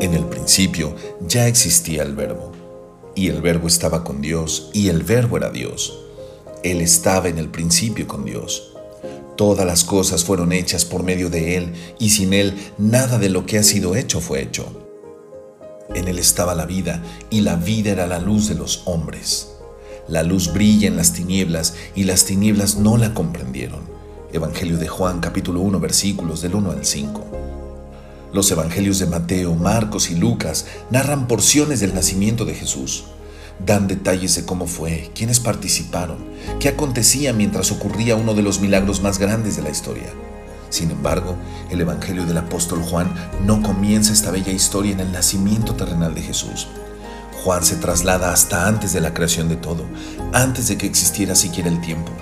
En el principio ya existía el verbo, y el verbo estaba con Dios, y el verbo era Dios. Él estaba en el principio con Dios. Todas las cosas fueron hechas por medio de Él, y sin Él nada de lo que ha sido hecho fue hecho. En Él estaba la vida, y la vida era la luz de los hombres. La luz brilla en las tinieblas, y las tinieblas no la comprendieron. Evangelio de Juan capítulo 1 versículos del 1 al 5. Los evangelios de Mateo, Marcos y Lucas narran porciones del nacimiento de Jesús. Dan detalles de cómo fue, quiénes participaron, qué acontecía mientras ocurría uno de los milagros más grandes de la historia. Sin embargo, el Evangelio del apóstol Juan no comienza esta bella historia en el nacimiento terrenal de Jesús. Juan se traslada hasta antes de la creación de todo, antes de que existiera siquiera el tiempo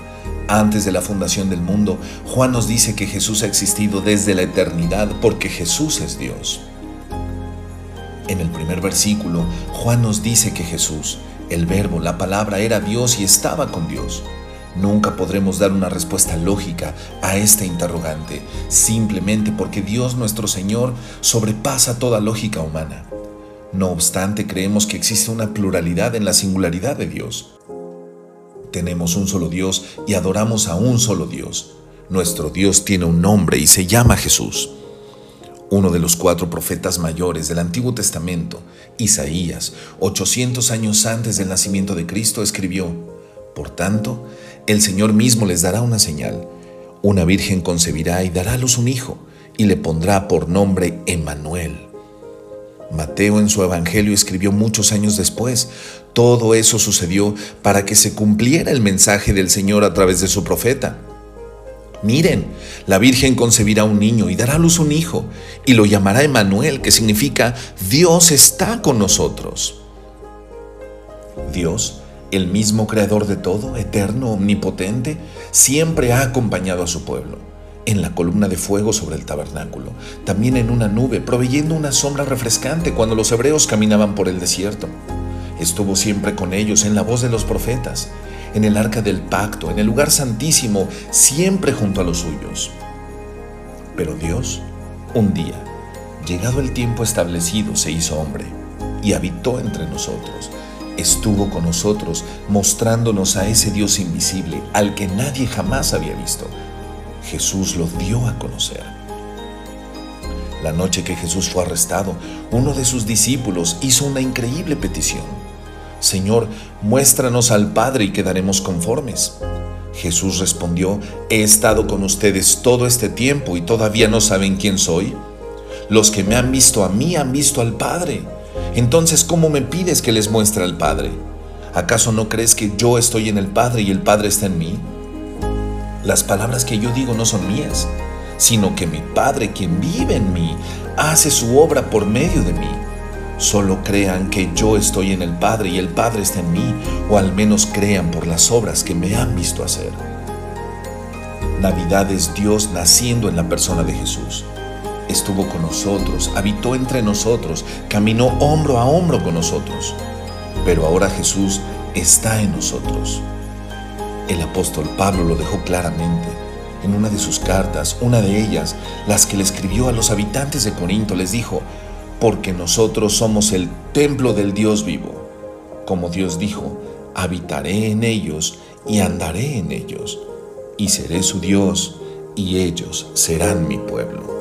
antes de la fundación del mundo, Juan nos dice que Jesús ha existido desde la eternidad porque Jesús es Dios. En el primer versículo, Juan nos dice que Jesús, el verbo, la palabra, era Dios y estaba con Dios. Nunca podremos dar una respuesta lógica a este interrogante, simplemente porque Dios nuestro Señor sobrepasa toda lógica humana. No obstante, creemos que existe una pluralidad en la singularidad de Dios. Tenemos un solo Dios y adoramos a un solo Dios. Nuestro Dios tiene un nombre y se llama Jesús. Uno de los cuatro profetas mayores del Antiguo Testamento, Isaías, 800 años antes del nacimiento de Cristo, escribió, Por tanto, el Señor mismo les dará una señal. Una virgen concebirá y dará a luz un hijo, y le pondrá por nombre Emmanuel Mateo en su Evangelio escribió muchos años después. Todo eso sucedió para que se cumpliera el mensaje del Señor a través de su profeta. Miren, la Virgen concebirá un niño y dará a luz un hijo, y lo llamará Emmanuel, que significa Dios está con nosotros. Dios, el mismo creador de todo, eterno, omnipotente, siempre ha acompañado a su pueblo en la columna de fuego sobre el tabernáculo, también en una nube, proveyendo una sombra refrescante cuando los hebreos caminaban por el desierto. Estuvo siempre con ellos en la voz de los profetas, en el arca del pacto, en el lugar santísimo, siempre junto a los suyos. Pero Dios, un día, llegado el tiempo establecido, se hizo hombre y habitó entre nosotros. Estuvo con nosotros mostrándonos a ese Dios invisible al que nadie jamás había visto Jesús lo dio a conocer. La noche que Jesús fue arrestado, uno de sus discípulos hizo una increíble petición. Señor, muéstranos al Padre y quedaremos conformes. Jesús respondió, he estado con ustedes todo este tiempo y todavía no saben quién soy. Los que me han visto a mí han visto al Padre. Entonces, ¿cómo me pides que les muestre al Padre? ¿Acaso no crees que yo estoy en el Padre y el Padre está en mí? Las palabras que yo digo no son mías, sino que mi Padre, quien vive en mí, hace su obra por medio de mí. Solo crean que yo estoy en el Padre y el Padre está en mí, o al menos crean por las obras que me han visto hacer. Navidad es Dios naciendo en la persona de Jesús. Estuvo con nosotros, habitó entre nosotros, caminó hombro a hombro con nosotros. Pero ahora Jesús está en nosotros. El apóstol Pablo lo dejó claramente. En una de sus cartas, una de ellas, las que le escribió a los habitantes de Corinto, les dijo, porque nosotros somos el templo del Dios vivo. Como Dios dijo, habitaré en ellos y andaré en ellos, y seré su Dios, y ellos serán mi pueblo.